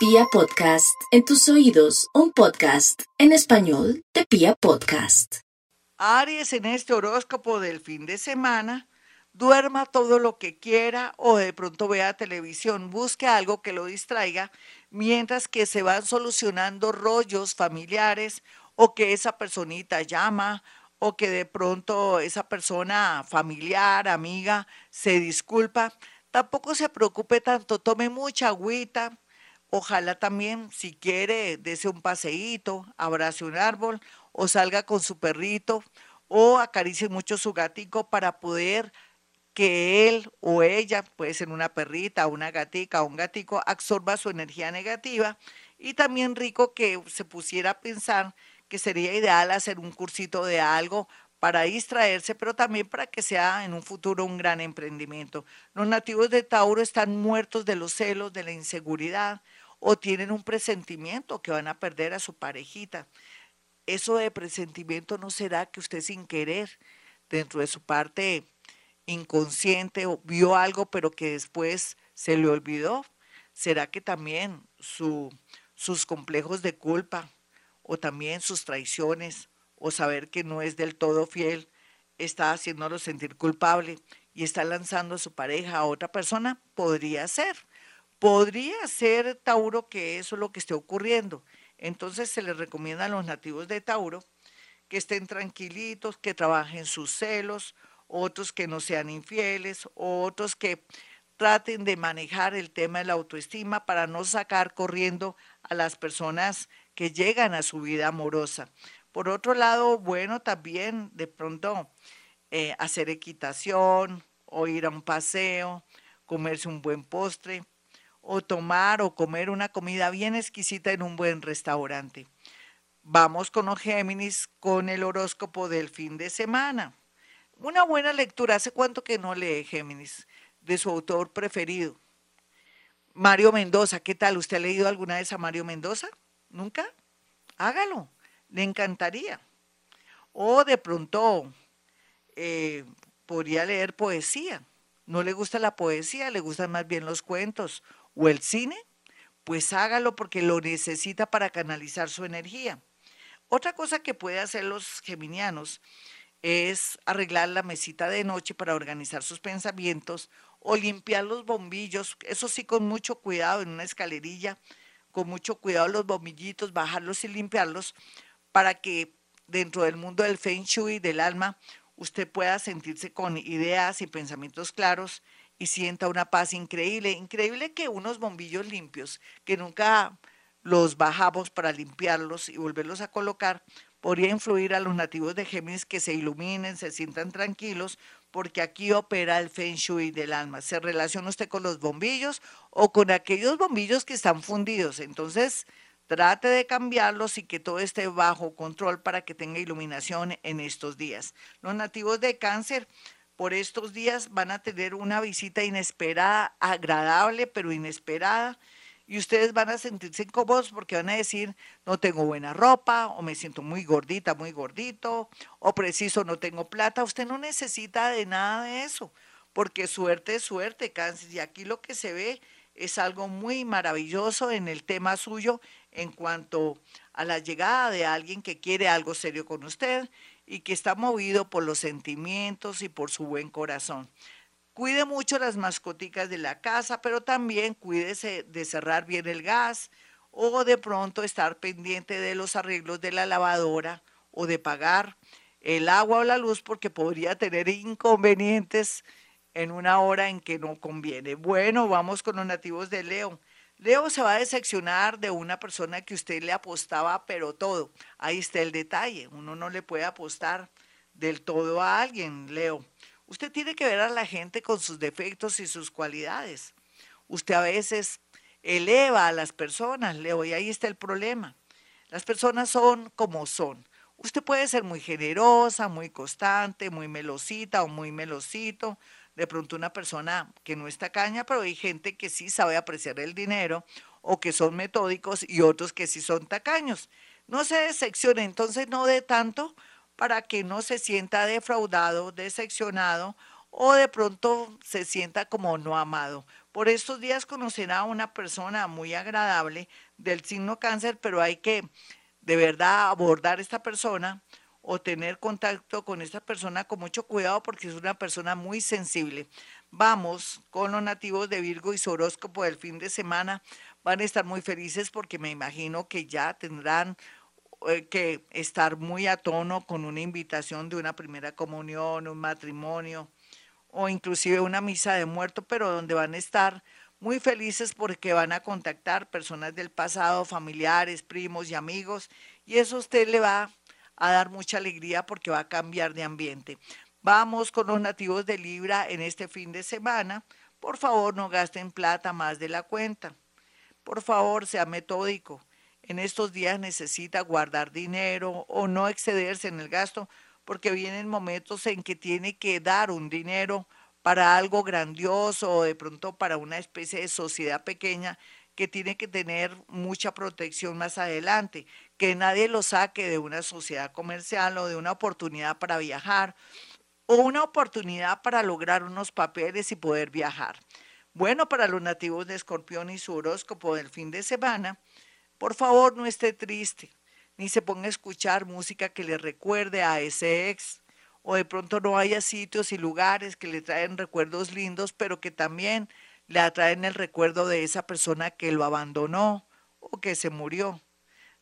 Pia Podcast, en tus oídos, un podcast en español de Pia Podcast. Aries en este horóscopo del fin de semana, duerma todo lo que quiera o de pronto vea televisión, busque algo que lo distraiga mientras que se van solucionando rollos familiares o que esa personita llama o que de pronto esa persona familiar, amiga, se disculpa. Tampoco se preocupe tanto, tome mucha agüita. Ojalá también, si quiere, dese un paseíto, abrace un árbol o salga con su perrito o acaricie mucho su gatico para poder que él o ella, puede ser una perrita, una gatica o un gatico, absorba su energía negativa. Y también rico que se pusiera a pensar que sería ideal hacer un cursito de algo para distraerse, pero también para que sea en un futuro un gran emprendimiento. Los nativos de Tauro están muertos de los celos, de la inseguridad, o tienen un presentimiento que van a perder a su parejita. Eso de presentimiento no será que usted sin querer, dentro de su parte inconsciente, vio algo, pero que después se le olvidó. ¿Será que también su, sus complejos de culpa o también sus traiciones o saber que no es del todo fiel, está haciéndolo sentir culpable y está lanzando a su pareja a otra persona, podría ser. Podría ser, Tauro, que eso es lo que esté ocurriendo. Entonces se les recomienda a los nativos de Tauro que estén tranquilitos, que trabajen sus celos, otros que no sean infieles, otros que traten de manejar el tema de la autoestima para no sacar corriendo a las personas que llegan a su vida amorosa. Por otro lado, bueno, también de pronto eh, hacer equitación o ir a un paseo, comerse un buen postre o tomar o comer una comida bien exquisita en un buen restaurante. Vamos con los Géminis con el horóscopo del fin de semana. Una buena lectura. ¿Hace cuánto que no lee Géminis? De su autor preferido. Mario Mendoza. ¿Qué tal? ¿Usted ha leído alguna vez a Mario Mendoza? ¿Nunca? Hágalo le encantaría. O de pronto eh, podría leer poesía. ¿No le gusta la poesía? ¿Le gustan más bien los cuentos? ¿O el cine? Pues hágalo porque lo necesita para canalizar su energía. Otra cosa que puede hacer los geminianos es arreglar la mesita de noche para organizar sus pensamientos o limpiar los bombillos, eso sí con mucho cuidado en una escalerilla, con mucho cuidado los bombillitos, bajarlos y limpiarlos, para que dentro del mundo del Feng Shui, del alma, usted pueda sentirse con ideas y pensamientos claros y sienta una paz increíble. Increíble que unos bombillos limpios, que nunca los bajamos para limpiarlos y volverlos a colocar, podría influir a los nativos de Géminis que se iluminen, se sientan tranquilos, porque aquí opera el Feng Shui del alma. Se relaciona usted con los bombillos o con aquellos bombillos que están fundidos. Entonces, Trate de cambiarlos y que todo esté bajo control para que tenga iluminación en estos días. Los nativos de cáncer por estos días van a tener una visita inesperada, agradable, pero inesperada. Y ustedes van a sentirse incómodos porque van a decir, no tengo buena ropa, o me siento muy gordita, muy gordito, o preciso, no tengo plata. Usted no necesita de nada de eso, porque suerte es suerte, cáncer. Y aquí lo que se ve es algo muy maravilloso en el tema suyo en cuanto a la llegada de alguien que quiere algo serio con usted y que está movido por los sentimientos y por su buen corazón. Cuide mucho las mascoticas de la casa, pero también cuídese de cerrar bien el gas o de pronto estar pendiente de los arreglos de la lavadora o de pagar el agua o la luz porque podría tener inconvenientes en una hora en que no conviene. Bueno, vamos con los nativos de Leo. Leo se va a decepcionar de una persona que usted le apostaba, pero todo. Ahí está el detalle. Uno no le puede apostar del todo a alguien, Leo. Usted tiene que ver a la gente con sus defectos y sus cualidades. Usted a veces eleva a las personas, Leo, y ahí está el problema. Las personas son como son. Usted puede ser muy generosa, muy constante, muy melosita o muy melosito, de pronto una persona que no está caña, pero hay gente que sí sabe apreciar el dinero o que son metódicos y otros que sí son tacaños. No se decepcione, entonces no de tanto para que no se sienta defraudado, decepcionado o de pronto se sienta como no amado. Por estos días conocerá a una persona muy agradable del signo cáncer, pero hay que de verdad abordar a esta persona o tener contacto con esta persona con mucho cuidado porque es una persona muy sensible. Vamos con los nativos de Virgo y su horóscopo del fin de semana. Van a estar muy felices porque me imagino que ya tendrán eh, que estar muy a tono con una invitación de una primera comunión, un matrimonio o inclusive una misa de muerto, pero donde van a estar muy felices porque van a contactar personas del pasado, familiares, primos y amigos, y eso a usted le va a dar mucha alegría porque va a cambiar de ambiente. Vamos con los nativos de Libra en este fin de semana. Por favor, no gasten plata más de la cuenta. Por favor, sea metódico. En estos días necesita guardar dinero o no excederse en el gasto porque vienen momentos en que tiene que dar un dinero para algo grandioso o de pronto para una especie de sociedad pequeña que tiene que tener mucha protección más adelante, que nadie lo saque de una sociedad comercial o de una oportunidad para viajar o una oportunidad para lograr unos papeles y poder viajar. Bueno, para los nativos de Escorpión y su horóscopo del fin de semana, por favor no esté triste, ni se ponga a escuchar música que le recuerde a ese ex, o de pronto no haya sitios y lugares que le traen recuerdos lindos, pero que también le atraen el recuerdo de esa persona que lo abandonó o que se murió.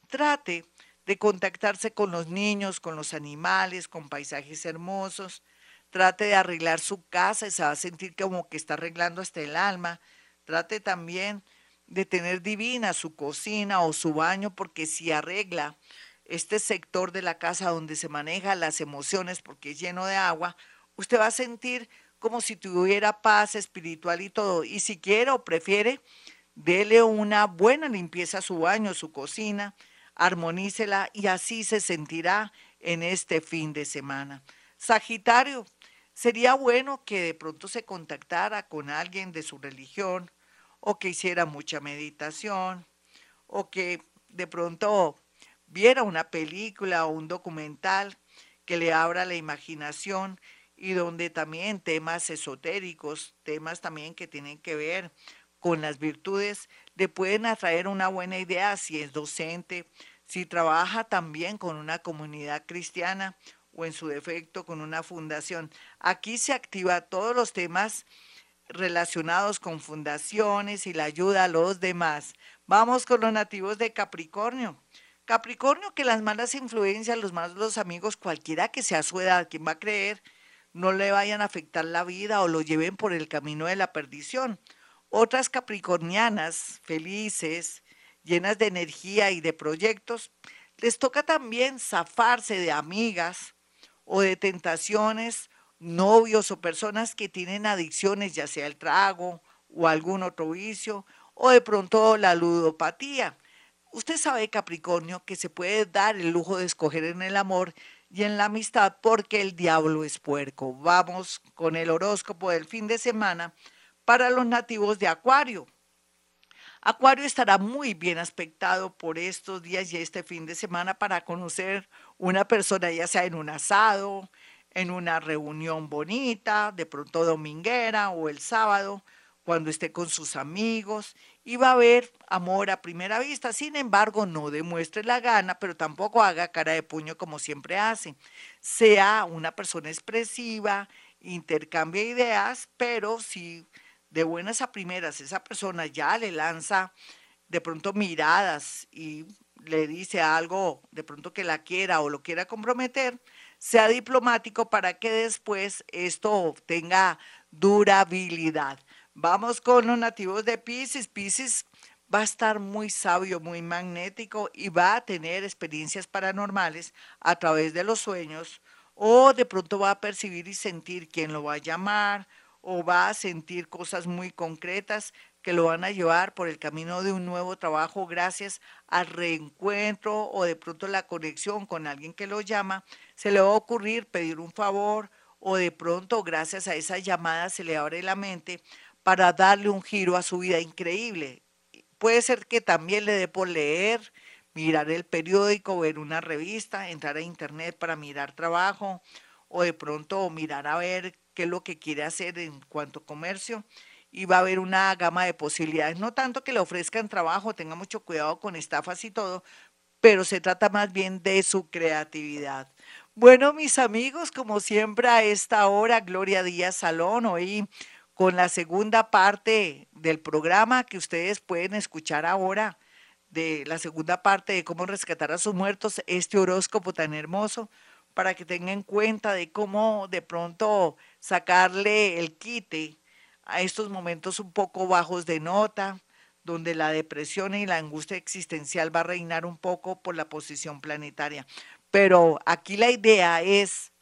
Trate de contactarse con los niños, con los animales, con paisajes hermosos. Trate de arreglar su casa y se va a sentir como que está arreglando hasta el alma. Trate también de tener divina su cocina o su baño, porque si arregla este sector de la casa donde se manejan las emociones, porque es lleno de agua, usted va a sentir como si tuviera paz espiritual y todo. Y si quiere o prefiere, dele una buena limpieza a su baño, su cocina, armonícela y así se sentirá en este fin de semana. Sagitario, sería bueno que de pronto se contactara con alguien de su religión o que hiciera mucha meditación o que de pronto viera una película o un documental que le abra la imaginación y donde también temas esotéricos, temas también que tienen que ver con las virtudes, le pueden atraer una buena idea si es docente, si trabaja también con una comunidad cristiana o en su defecto con una fundación. Aquí se activa todos los temas relacionados con fundaciones y la ayuda a los demás. Vamos con los nativos de Capricornio. Capricornio, que las malas influencias, los malos amigos, cualquiera que sea su edad, quien va a creer, no le vayan a afectar la vida o lo lleven por el camino de la perdición. Otras capricornianas, felices, llenas de energía y de proyectos, les toca también zafarse de amigas o de tentaciones, novios o personas que tienen adicciones, ya sea el trago o algún otro vicio, o de pronto la ludopatía. Usted sabe, Capricornio, que se puede dar el lujo de escoger en el amor y en la amistad porque el diablo es puerco. Vamos con el horóscopo del fin de semana para los nativos de Acuario. Acuario estará muy bien aspectado por estos días y este fin de semana para conocer una persona, ya sea en un asado, en una reunión bonita, de pronto dominguera o el sábado, cuando esté con sus amigos y va a haber amor a primera vista. Sin embargo, no demuestre la gana, pero tampoco haga cara de puño como siempre hace. Sea una persona expresiva, intercambie ideas, pero si de buenas a primeras esa persona ya le lanza de pronto miradas y le dice algo de pronto que la quiera o lo quiera comprometer, sea diplomático para que después esto tenga durabilidad. Vamos con los nativos de Pisces. Pisces va a estar muy sabio, muy magnético y va a tener experiencias paranormales a través de los sueños o de pronto va a percibir y sentir quién lo va a llamar o va a sentir cosas muy concretas que lo van a llevar por el camino de un nuevo trabajo gracias al reencuentro o de pronto la conexión con alguien que lo llama. Se le va a ocurrir pedir un favor o de pronto gracias a esa llamada se le abre la mente para darle un giro a su vida increíble. Puede ser que también le dé por leer, mirar el periódico, ver una revista, entrar a internet para mirar trabajo o de pronto mirar a ver qué es lo que quiere hacer en cuanto a comercio y va a haber una gama de posibilidades. No tanto que le ofrezcan trabajo, tenga mucho cuidado con estafas y todo, pero se trata más bien de su creatividad. Bueno, mis amigos, como siempre a esta hora, Gloria Díaz Salón, hoy con la segunda parte del programa que ustedes pueden escuchar ahora, de la segunda parte de cómo rescatar a sus muertos, este horóscopo tan hermoso, para que tengan en cuenta de cómo de pronto sacarle el quite a estos momentos un poco bajos de nota, donde la depresión y la angustia existencial va a reinar un poco por la posición planetaria. Pero aquí la idea es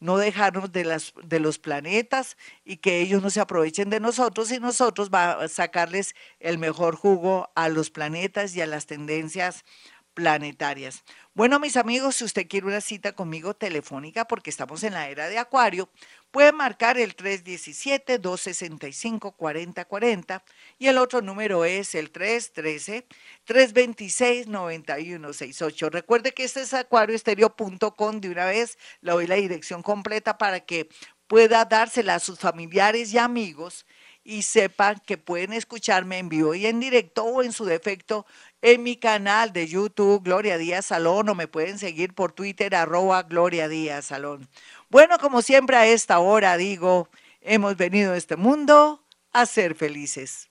no dejarnos de, las, de los planetas y que ellos no se aprovechen de nosotros y nosotros va a sacarles el mejor jugo a los planetas y a las tendencias planetarias. Bueno, mis amigos, si usted quiere una cita conmigo telefónica, porque estamos en la era de Acuario, puede marcar el 317-265-4040 y el otro número es el 313-326-9168. Recuerde que este es acuarioestereo.com. De una vez le doy la dirección completa para que pueda dársela a sus familiares y amigos y sepan que pueden escucharme en vivo y en directo o en su defecto en mi canal de YouTube Gloria Díaz Salón o me pueden seguir por Twitter arroba Gloria Díaz Salón. Bueno, como siempre a esta hora digo, hemos venido a este mundo a ser felices.